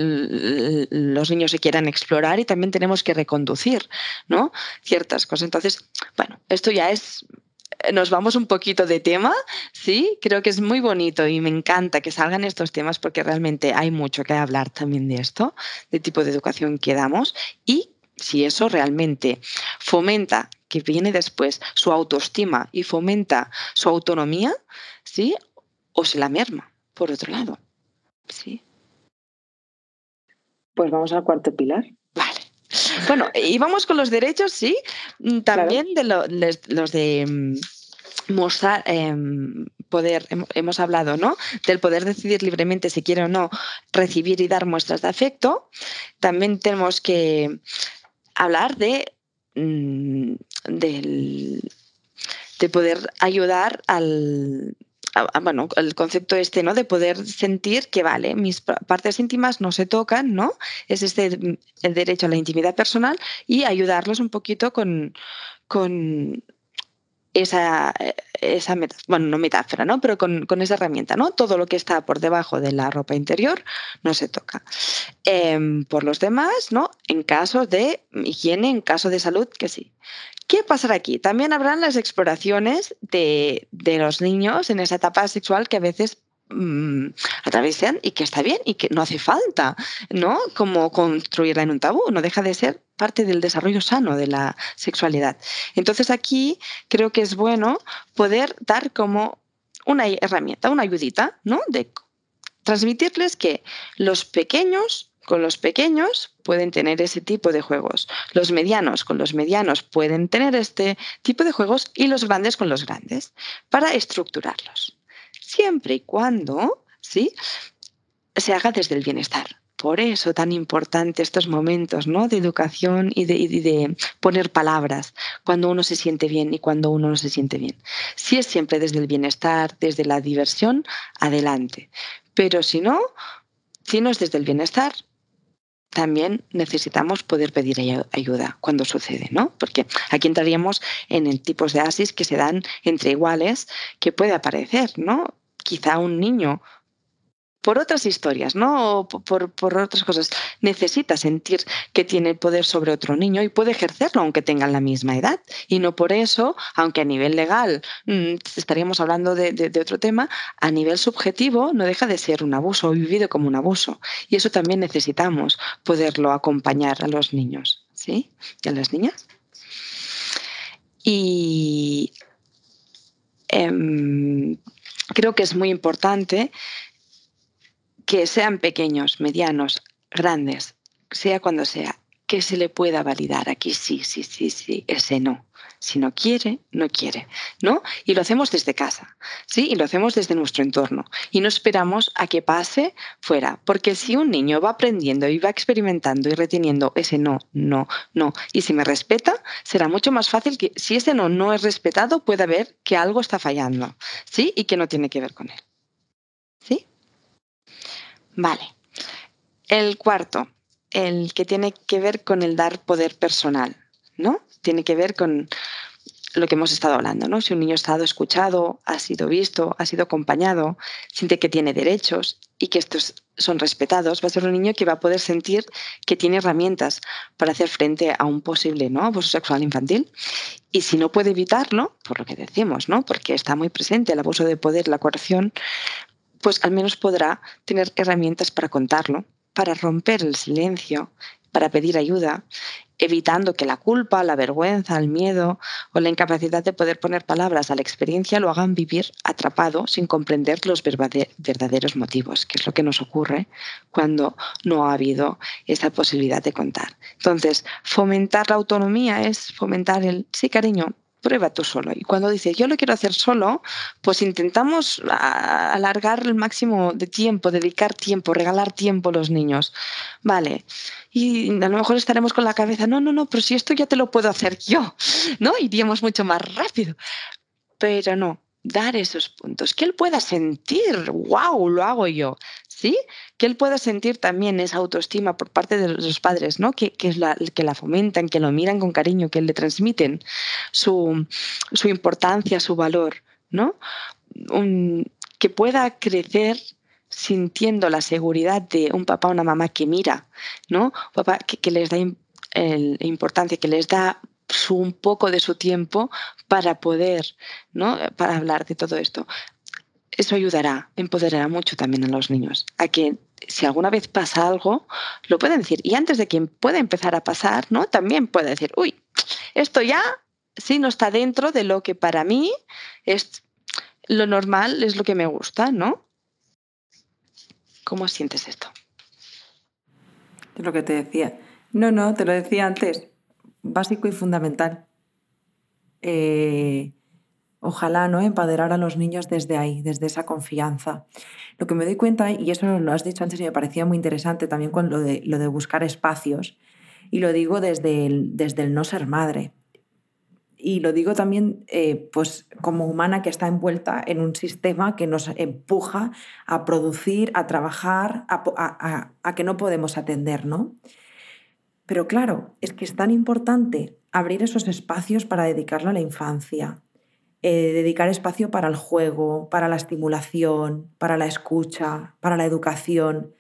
Speaker 2: los niños se quieran explorar y también tenemos que reconducir ¿no? ciertas cosas. Entonces, bueno, esto ya es nos vamos un poquito de tema, sí, creo que es muy bonito y me encanta que salgan estos temas porque realmente hay mucho que hablar también de esto, de tipo de educación que damos y si eso realmente fomenta que viene después su autoestima y fomenta su autonomía, ¿sí? O se la merma, por otro lado. ¿Sí?
Speaker 1: Pues vamos al cuarto pilar.
Speaker 2: Vale. Bueno, y vamos con los derechos, sí, mm, también de los de mm, mostrar, em, poder, hemos hablado, ¿no? Del poder decidir libremente si quiere o no recibir y dar muestras de afecto. También tenemos que hablar de, mm, de poder ayudar al, bueno, el concepto este, ¿no? De poder sentir que, vale, mis partes íntimas no se tocan, ¿no? Es este mm, el derecho a la intimidad personal y ayudarlos un poquito con, con esa, esa bueno, no metáfora, ¿no? Pero con, esa herramienta, ¿no? Todo lo que está por debajo de la ropa interior no se toca. Em, por los demás, ¿no? En caso de higiene, en caso de salud, que sí. ¿Qué pasará aquí? También habrán las exploraciones de, de los niños en esa etapa sexual que a veces mm, atravesan y que está bien y que no hace falta, ¿no? Como construirla en un tabú, no deja de ser parte del desarrollo sano de la sexualidad. Entonces aquí creo que es bueno poder dar como una herramienta, una ayudita, ¿no? De transmitirles que los pequeños con los pequeños pueden tener ese tipo de juegos. Los medianos con los medianos pueden tener este tipo de juegos y los grandes con los grandes para estructurarlos. Siempre y cuando ¿sí? se haga desde el bienestar. Por eso tan importante estos momentos ¿no? de educación y de, poner palabras cuando uno se siente bien y cuando uno no se siente bien. Si es siempre desde el bienestar, desde la diversión, adelante. Pero si no, si no es desde el bienestar, también necesitamos poder pedir ayuda cuando sucede, ¿no? Porque aquí entraríamos en el tipos de asis que se dan entre iguales que puede aparecer, ¿no? Quizá un niño por otras historias, ¿no? por, por, otras cosas. Necesita sentir que tiene poder sobre otro niño y puede ejercerlo aunque tengan la misma edad. Y no por eso, aunque a nivel legal mm, estaríamos hablando de, de, otro tema, a nivel subjetivo no deja de ser un abuso, vivido como un abuso. Y eso también necesitamos poderlo acompañar a los niños, ¿sí? Y a las niñas. Y em, creo que es muy importante que sean pequeños, medianos, grandes, sea cuando sea, que se le pueda validar. Aquí sí, sí, sí, sí, ese no. Si no quiere, no quiere, ¿no? Y lo hacemos desde casa, ¿sí? Y lo hacemos desde nuestro entorno. Y no esperamos a que pase fuera, porque si un niño va aprendiendo y va experimentando y reteniendo ese no, no, no, y si me respeta, será mucho más fácil que si ese no no es respetado, pueda ver que algo está fallando, ¿sí? Y que no tiene que ver con él. ¿Sí? Vale. El cuarto, el que tiene que ver con el dar poder personal, ¿no? Tiene que ver con lo que hemos estado hablando, ¿no? Si un niño ha estado escuchado, ha sido visto, ha sido acompañado, siente que tiene derechos y que estos son respetados, va a ser un niño que va a poder sentir que tiene herramientas para hacer frente a un posible ¿no? abuso sexual infantil. Y si no puede evitarlo, por lo que decimos, ¿no? porque está muy presente el abuso de poder, la coerción, pues al menos podrá tener herramientas para contarlo, para romper el silencio, para pedir ayuda, evitando que la culpa, la vergüenza, el miedo o la incapacidad de poder poner palabras a la experiencia lo hagan vivir atrapado sin comprender los verdaderos motivos, que es lo que nos ocurre cuando no ha habido esa posibilidad de contar. Entonces, fomentar la autonomía es fomentar el, sí cariño, prueba tú solo. Y cuando dices, yo lo quiero hacer solo, pues intentamos alargar el máximo de tiempo, dedicar tiempo, regalar tiempo a los niños. Vale. Y a lo mejor estaremos con la cabeza, no, no, no, pero si esto ya te lo puedo hacer yo, ¿no? Iríamos mucho más rápido. Pero no, dar esos puntos, que él pueda sentir, wow, lo hago yo, ¿sí? Que él pueda sentir también esa autoestima por parte de los padres, ¿no? Que, que, la, que la fomentan, que lo miran con cariño, que le transmiten su, su importancia, su valor, ¿no? que pueda crecer sintiendo la seguridad de un papá o una mamá que mira, ¿no? Papá que, les da importancia, que les da un poco de su tiempo para poder, ¿no? Para hablar de todo esto. Eso ayudará, empoderará mucho también a los niños a que si alguna vez pasa algo, lo pueden decir. Y antes de que pueda empezar a pasar, ¿no? También puede decir, uy, esto ya sí no está dentro de lo que para mí es lo normal, es lo que me gusta, ¿no? ¿Cómo sientes esto?
Speaker 1: Es lo que te decía. No, no, te lo decía antes básico y fundamental. Eh, ojalá no empoderar a los niños desde ahí, desde esa confianza. Lo que me doy cuenta, y eso lo has dicho antes y me parecía muy interesante también con lo de, buscar espacios, y lo digo desde desde el no ser madre. Y lo digo también eh, pues como humana que está envuelta en un sistema que nos empuja a producir, a trabajar, a, que no podemos atender, ¿no? Pero claro, es que es tan importante abrir esos espacios para dedicarlo a la infancia, eh, dedicar espacio para el juego, para la estimulación, para la escucha, para la educación,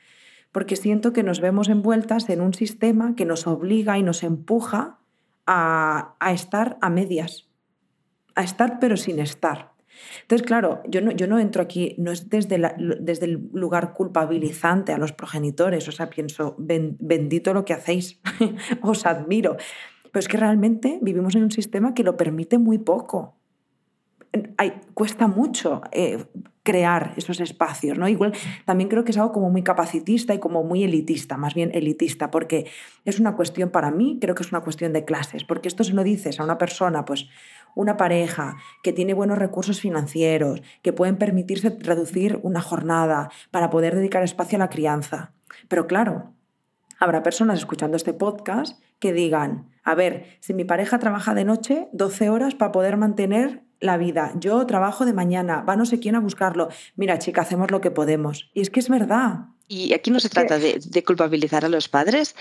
Speaker 1: porque siento que nos vemos envueltas en un sistema que nos obliga y nos empuja a, estar a medias, a estar pero sin estar. Entonces, claro, yo no, yo no entro aquí, no es desde, desde el lugar culpabilizante a los progenitores, o sea, pienso, bendito lo que hacéis, os admiro. Pero es que realmente vivimos en un sistema que lo permite muy poco. Hay, cuesta mucho eh, crear esos espacios, ¿no? Igual también creo que es algo como muy capacitista y como muy elitista, más bien elitista, porque es una cuestión para mí, creo que es una cuestión de clases, porque esto se lo dices a una persona, pues una pareja que tiene buenos recursos financieros, que pueden permitirse reducir una jornada para poder dedicar espacio a la crianza. Pero claro, habrá personas escuchando este podcast que digan, a ver, si mi pareja trabaja de noche 12 horas para poder mantener la vida, yo trabajo de mañana, va no sé quién a buscarlo, mira chica, hacemos lo que podemos. Y es que es verdad.
Speaker 2: Y aquí no se trata de, de, culpabilizar a los padres,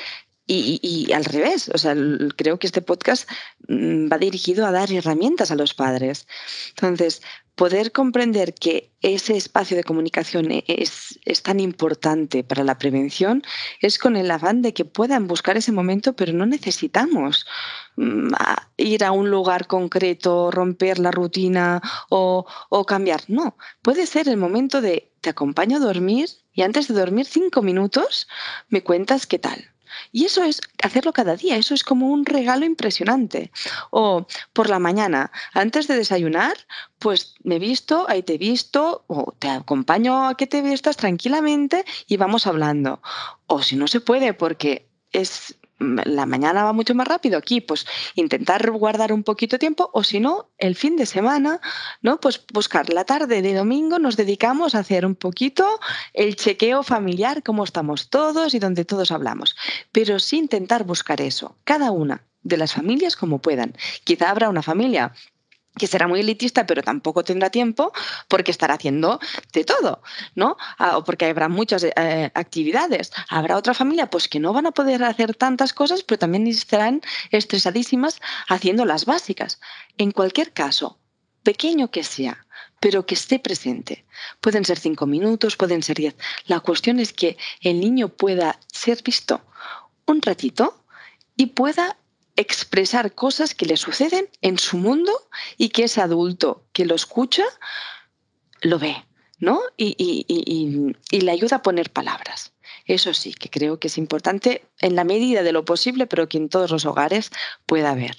Speaker 2: y, al revés, o sea, creo que este podcast mm, va dirigido a dar herramientas a los padres. Entonces, poder comprender que ese espacio de comunicación e, es, es, tan importante para la prevención es con el afán de que puedan buscar ese momento, pero no necesitamos mm, ir a un lugar concreto, romper la rutina o, o cambiar. No, puede ser el momento de te acompaño a dormir y antes de dormir cinco minutos me cuentas qué tal y eso es hacerlo cada día, eso es como un regalo impresionante. O por la mañana, antes de desayunar, pues me visto, ahí te visto, o te acompaño a que te vistas tranquilamente y vamos hablando. O si no se puede porque es la mañana va mucho más rápido aquí, pues intentar guardar un poquito de tiempo o si no, el fin de semana, ¿no? Pues buscar la tarde de domingo nos dedicamos a hacer un poquito el chequeo familiar, cómo estamos todos y donde todos hablamos, pero sí intentar buscar eso, cada una de las familias como puedan. Quizá habrá una familia que será muy elitista, pero tampoco tendrá tiempo porque estará haciendo de todo, ¿no? Ah, o porque habrá muchas eh, actividades. Habrá otra familia pues que no van a poder hacer tantas cosas, pero también estarán estresadísimas haciendo las básicas. En cualquier caso, pequeño que sea, pero que esté presente. Pueden ser cinco minutos, pueden ser diez. La cuestión es que el niño pueda ser visto un ratito y pueda expresar cosas que le suceden en su mundo y que ese adulto que lo escucha lo ve, ¿no? Y, le ayuda a poner palabras. Eso sí, que creo que es importante en la medida de lo posible, pero que en todos los hogares pueda haber.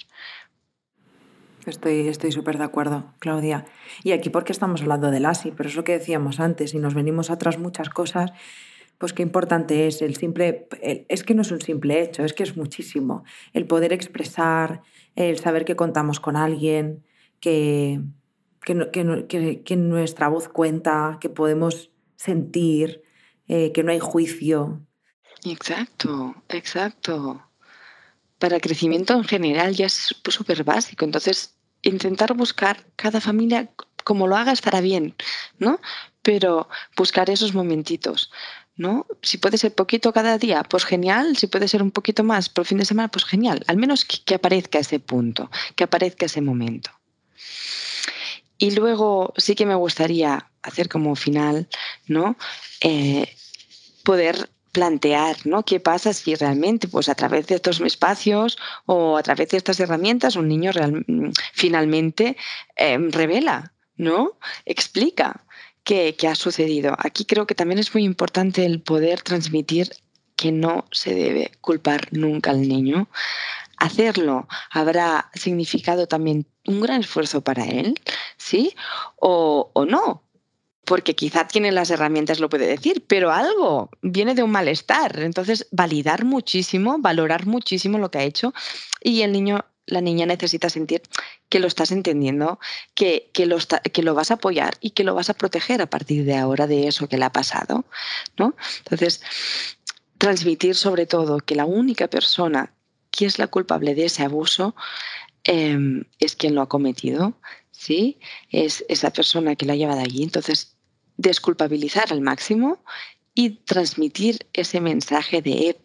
Speaker 1: Estoy súper de acuerdo, Claudia. Y aquí porque estamos hablando del ASI, pero es lo que decíamos antes y nos venimos atrás muchas cosas pues qué importante es el simple, es que no es un simple hecho, es que es muchísimo. El poder expresar, el saber que contamos con alguien, que, que, nuestra voz cuenta, que podemos sentir, eh, que no hay juicio.
Speaker 2: Exacto, exacto. Para crecimiento en general ya es súper básico. Entonces, intentar buscar cada familia como lo haga estará bien, ¿no? Pero buscar esos momentitos. ¿No? Si puede ser poquito cada día, pues genial. Si puede ser un poquito más por fin de semana, pues genial. Al menos que, aparezca ese punto, que aparezca ese momento. Y luego sí que me gustaría hacer como final, ¿no? Eh, poder plantear, ¿no? ¿Qué pasa si realmente, pues a través de estos espacios o a través de estas herramientas, un niño finalmente eh, revela, ¿no? Explica que, ha sucedido. Aquí creo que también es muy importante el poder transmitir que no se debe culpar nunca al niño. Hacerlo habrá significado también un gran esfuerzo para él, ¿sí? O no, porque quizá tiene las herramientas, lo puede decir, pero algo viene de un malestar. Entonces, validar muchísimo, valorar muchísimo lo que ha hecho y el niño la niña necesita sentir que lo estás entendiendo, que, que, lo que lo vas a apoyar y que lo vas a proteger a partir de ahora de eso que le ha pasado. ¿no? Entonces, transmitir sobre todo que la única persona que es la culpable de ese abuso em, es quien lo ha cometido, ¿sí? Es esa persona que lo ha llevado allí. Entonces, desculpabilizar al máximo y transmitir ese mensaje de,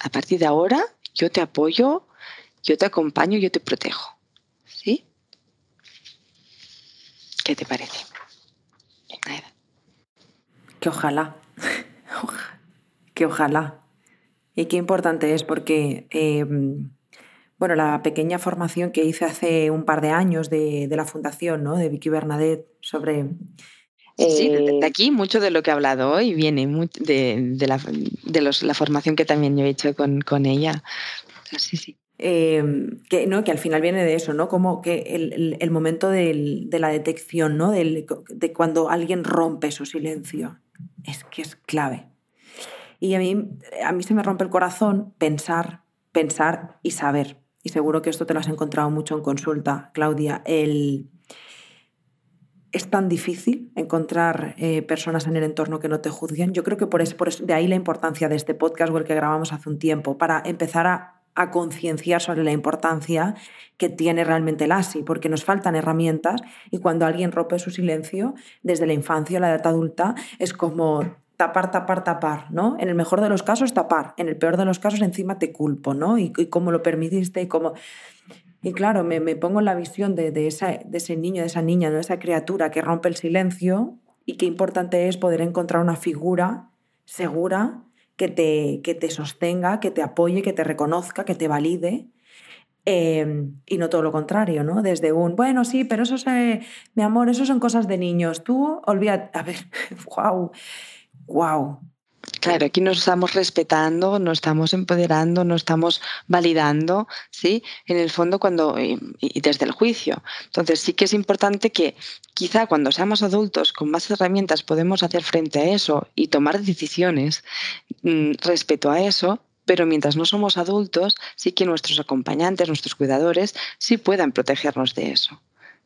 Speaker 2: a partir de ahora yo te apoyo, yo te acompaño, yo te protejo. ¿Sí? ¿Qué te parece?
Speaker 1: Que ojalá. que ojalá. Y qué importante es porque, em, bueno, la pequeña formación que hice hace un par de años de, la fundación, ¿no? De Vicky Bernadette sobre...
Speaker 2: Sí, de eh, aquí mucho de lo que he hablado hoy viene de, la, de la formación que también yo he hecho con, con ella. Sí, sí.
Speaker 1: Em, que, ¿no? que al final viene de eso, ¿no? Como que el, momento de la detección, ¿no? de cuando alguien rompe su silencio. Es que es clave. Y a mí, a mí se me rompe el corazón pensar, pensar y saber. Y seguro que esto te lo has encontrado mucho en consulta, Claudia. Es tan difícil encontrar eh, personas en el entorno que no te juzguen. Yo creo que por eso, por eso, de ahí la importancia de este podcast o el que grabamos hace un tiempo, para empezar a a concienciar sobre la importancia que tiene realmente el ASI, porque nos faltan herramientas y cuando alguien rompe su silencio, desde la infancia a la edad adulta, es como tapar, tapar, tapar, ¿no? En el mejor de los casos, tapar. En el peor de los casos, encima te culpo, ¿no? Y, cómo lo permitiste y cómo... Y claro, me, pongo en la visión de, de, de ese niño, de esa niña, de esa criatura que rompe el silencio y qué importante es poder encontrar una figura segura que te, que te sostenga, que te apoye, que te reconozca, que te valide. Em, y no todo lo contrario, ¿no? Desde un, bueno, sí, pero eso es, mi amor, eso son cosas de niños. Tú, olvídate, a ver, wow, wow.
Speaker 2: Claro, aquí nos estamos respetando, nos estamos empoderando, nos estamos validando, ¿sí? En el fondo, cuando, y, desde el juicio. Entonces, sí que es importante que quizá cuando seamos adultos, con más herramientas, podemos hacer frente a eso y tomar decisiones mm, respecto a eso, pero mientras no somos adultos, sí que nuestros acompañantes, nuestros cuidadores, sí puedan protegernos de eso.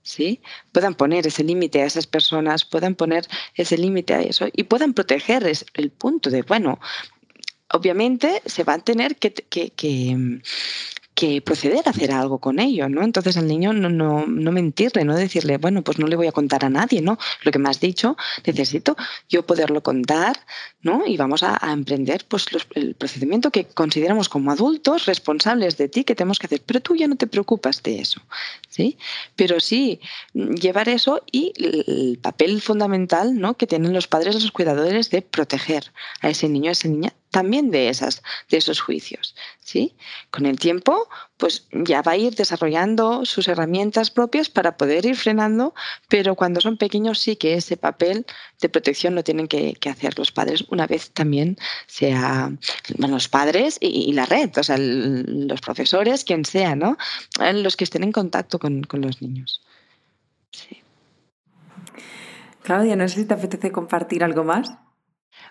Speaker 2: ¿Sí? puedan poner ese límite a esas personas, puedan poner ese límite a eso y puedan proteger el punto de, bueno, obviamente se va a tener que, que proceder a hacer algo con ello, ¿no? Entonces al niño no, no, no, mentirle, no decirle, bueno, pues no le voy a contar a nadie, ¿no? Lo que me has dicho, necesito yo poderlo contar, ¿no? Y vamos a, emprender pues el procedimiento que consideramos como adultos responsables de ti que tenemos que hacer, pero tú ya no te preocupas de eso, ¿sí? Pero sí llevar eso y el papel fundamental, ¿no? Que tienen los padres, los cuidadores de proteger a ese niño, a esa niña también de, esas, de esos juicios. ¿sí? Con el tiempo, pues ya va a ir desarrollando sus herramientas propias para poder ir frenando, pero cuando son pequeños sí que ese papel de protección lo tienen que, hacer los padres, una vez también sea los padres y, la red, o sea, los profesores, quien sea, ¿no? Los que estén en contacto con, con los niños. Sí.
Speaker 1: Claudia, no sé si te apetece compartir algo más.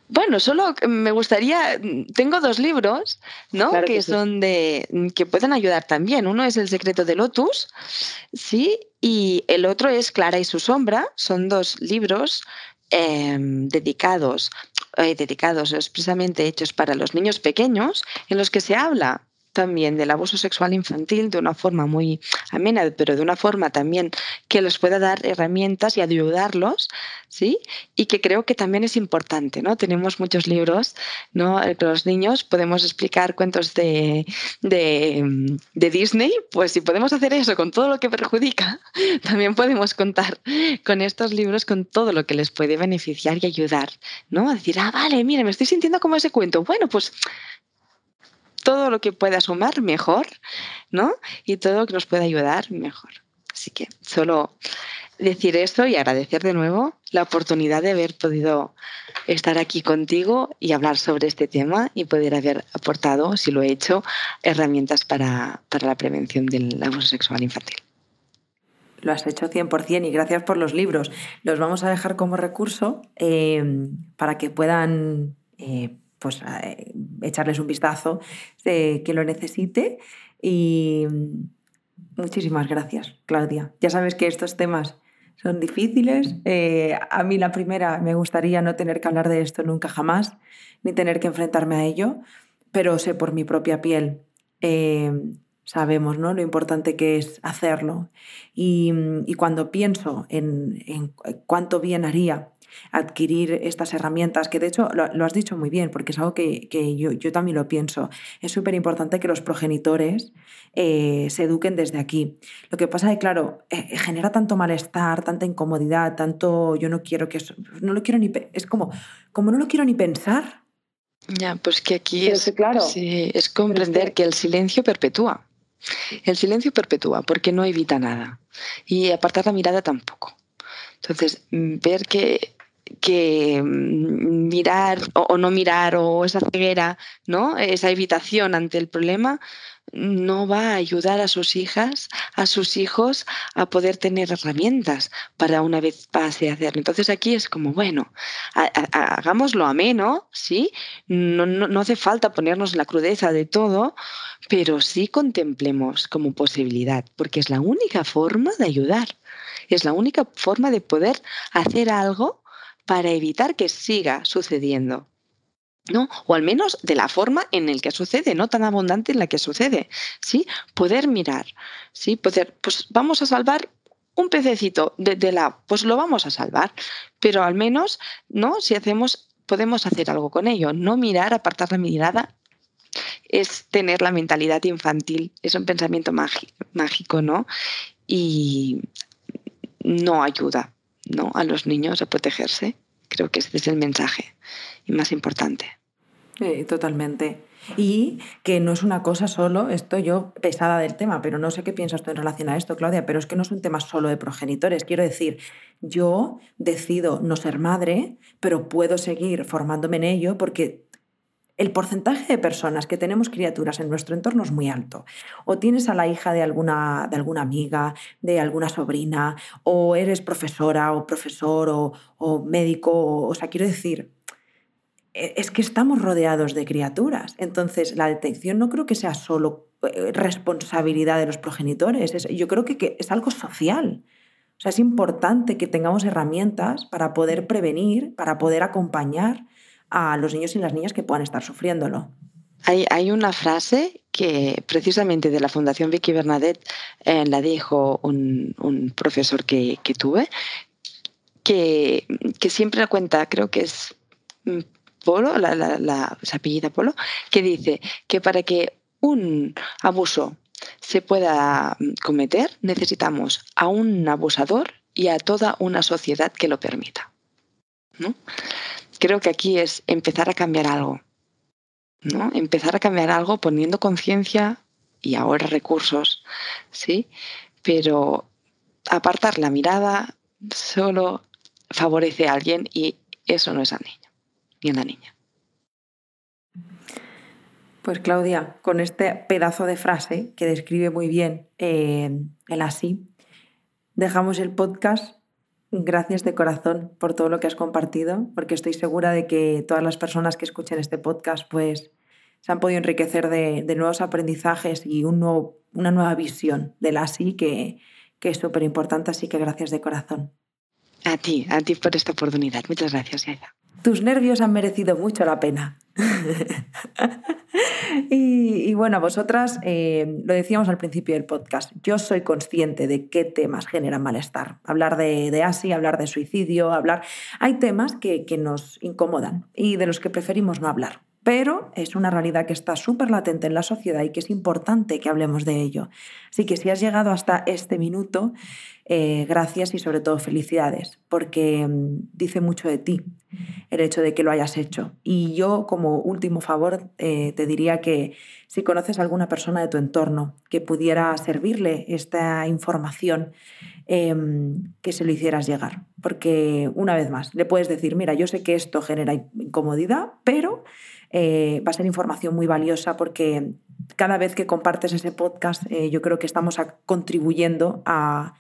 Speaker 2: Bueno, solo me gustaría, tengo dos libros, ¿no? que, son de, que pueden ayudar también. Uno es El secreto de Lotus, sí, y el otro es Clara y su sombra. Son dos libros em, dedicados, eh, dedicados expresamente hechos para los niños pequeños, en los que se habla también del abuso sexual infantil de una forma muy amena, pero de una forma también que les pueda dar herramientas y ayudarlos, ¿sí? Y que creo que también es importante, ¿no? Tenemos muchos libros, ¿no? Eh, los niños podemos explicar cuentos de, de, de Disney, pues si podemos hacer eso con todo lo que perjudica, también podemos contar con estos libros con todo lo que les puede beneficiar y ayudar, ¿no? A decir, ah, vale, mira, me estoy sintiendo como ese cuento. Bueno, pues todo lo que pueda sumar, mejor, ¿no? Y todo lo que nos pueda ayudar, mejor. Así que solo decir esto y agradecer de nuevo la oportunidad de haber podido estar aquí contigo y hablar sobre este tema y poder haber aportado, si lo he hecho, herramientas para, la prevención del abuso sexual infantil.
Speaker 1: Lo has hecho 100% y gracias por los libros. Los vamos a dejar como recurso eh, para que puedan eh, pues eh, echarles un vistazo que lo necesite y muchísimas gracias, Claudia. Ya sabes que estos temas son difíciles. Eh, a mí la primera me gustaría no tener que hablar de esto nunca jamás, ni tener que enfrentarme a ello, pero sé por mi propia piel. Eh, sabemos ¿no? lo importante que es hacerlo. Y, cuando pienso en, en, cuánto bien haría adquirir estas herramientas, que de hecho lo, has dicho muy bien, porque es algo que, yo, también lo pienso. Es súper importante que los progenitores eh, se eduquen desde aquí. Lo que pasa es que, claro, eh, genera tanto malestar, tanta incomodidad, tanto yo no quiero que eso, no lo quiero ni, es como, como no lo quiero ni pensar.
Speaker 2: Ya, pues que aquí es, claro. es comprender que el silencio perpetúa. El silencio perpetúa porque no evita nada y apartar la mirada tampoco. Entonces, mm, ver que, que mm, mirar o, no mirar o esa ceguera, ¿no? esa evitación ante el problema, no va a ayudar a sus hijas, a sus hijos a poder tener herramientas para una vez pase a hacerlo. Entonces aquí es como, bueno, hagámoslo ameno, ¿sí? No, no, no hace falta ponernos la crudeza de todo, pero sí contemplemos como posibilidad, porque es la única forma de ayudar, es la única forma de poder hacer algo para evitar que siga sucediendo. ¿no? O al menos de la forma en la que sucede, no tan abundante en la que sucede, ¿sí? Poder mirar, ¿sí? Poder, pues vamos a salvar un pececito de, la, pues lo vamos a salvar, pero al menos, ¿no? Si hacemos, podemos hacer algo con ello, no mirar, apartar la mirada es tener la mentalidad infantil, es un pensamiento mágico, ¿no? Y no ayuda, ¿no? A los niños a protegerse. Creo que ese es el mensaje y más importante.
Speaker 1: totalmente. Y que no es una cosa solo, esto yo pesada del tema, pero no sé qué piensas tú en relación a esto, Claudia, pero es que no es un tema solo de progenitores. Quiero decir, yo decido no ser madre, pero puedo seguir formándome en ello porque el porcentaje de personas que tenemos criaturas en nuestro entorno es muy alto. O tienes a la hija de alguna, de alguna amiga, de alguna sobrina, o eres profesora o profesor o, médico, o, sea, quiero decir, e, es que estamos rodeados de criaturas. Entonces, la detección no creo que sea solo eh, responsabilidad de los progenitores, yo creo que, que es algo social. O sea, es importante que tengamos herramientas para poder prevenir, para poder acompañar a los niños y las niñas que puedan estar sufriéndolo.
Speaker 2: Hay, hay una frase que precisamente de la Fundación Vicky Bernadette eh, la dijo un, profesor que, que tuve, que, que, siempre cuenta, creo que es mm, Polo, la, la, la, apellida Polo, que dice que para que un abuso se pueda mm, cometer, necesitamos a un abusador y a toda una sociedad que lo permita. ¿no? Creo que aquí es empezar a cambiar algo, ¿no? Empezar a cambiar algo poniendo conciencia y ahora recursos, ¿sí? Pero apartar la mirada solo favorece a alguien y eso no es al niño, ni a la niña.
Speaker 1: Pues Claudia, con este pedazo de frase que describe muy bien eh, el así, dejamos el podcast Gracias de corazón por todo lo que has compartido, porque estoy segura de que todas las personas que escuchen este podcast pues se han podido enriquecer de, nuevos aprendizajes y un nuevo, una nueva visión del así que, que es súper importante, así que gracias de corazón.
Speaker 2: A ti, a ti por esta oportunidad. Muchas gracias, Yaya.
Speaker 1: Tus nervios han merecido mucho la pena. y, bueno, vosotras, eh, lo decíamos al principio del podcast, yo soy consciente de qué temas generan malestar. Hablar de, de ASI, hablar de suicidio, hablar... Hay temas que nos incomodan y de los que preferimos no hablar pero es una realidad que está súper latente en la sociedad y que es importante que hablemos de ello. Así que si has llegado hasta este minuto, eh, gracias y sobre todo felicidades, porque mm, dice mucho de ti el hecho de que lo hayas hecho. Y yo como último favor eh, te diría que si conoces a alguna persona de tu entorno que pudiera servirle esta información, em, que se lo hicieras llegar. Porque una vez más, le puedes decir, mira, yo sé que esto genera incomodidad, pero eh, va a ser información muy valiosa porque cada vez que compartes ese podcast yo creo que estamos contribuyendo a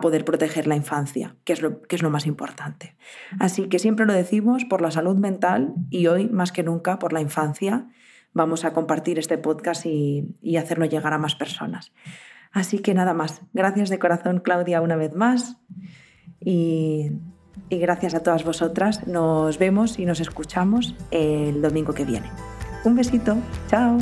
Speaker 1: poder proteger la infancia, que es, lo, que es lo más importante. Así que siempre lo decimos por la salud mental y hoy más que nunca por la infancia vamos a compartir este podcast y, hacerlo llegar a más personas. Así que nada más. Gracias de corazón, Claudia, una vez más. Y, y gracias a todas vosotras. Nos vemos y nos escuchamos el domingo que viene. Un besito. Chao.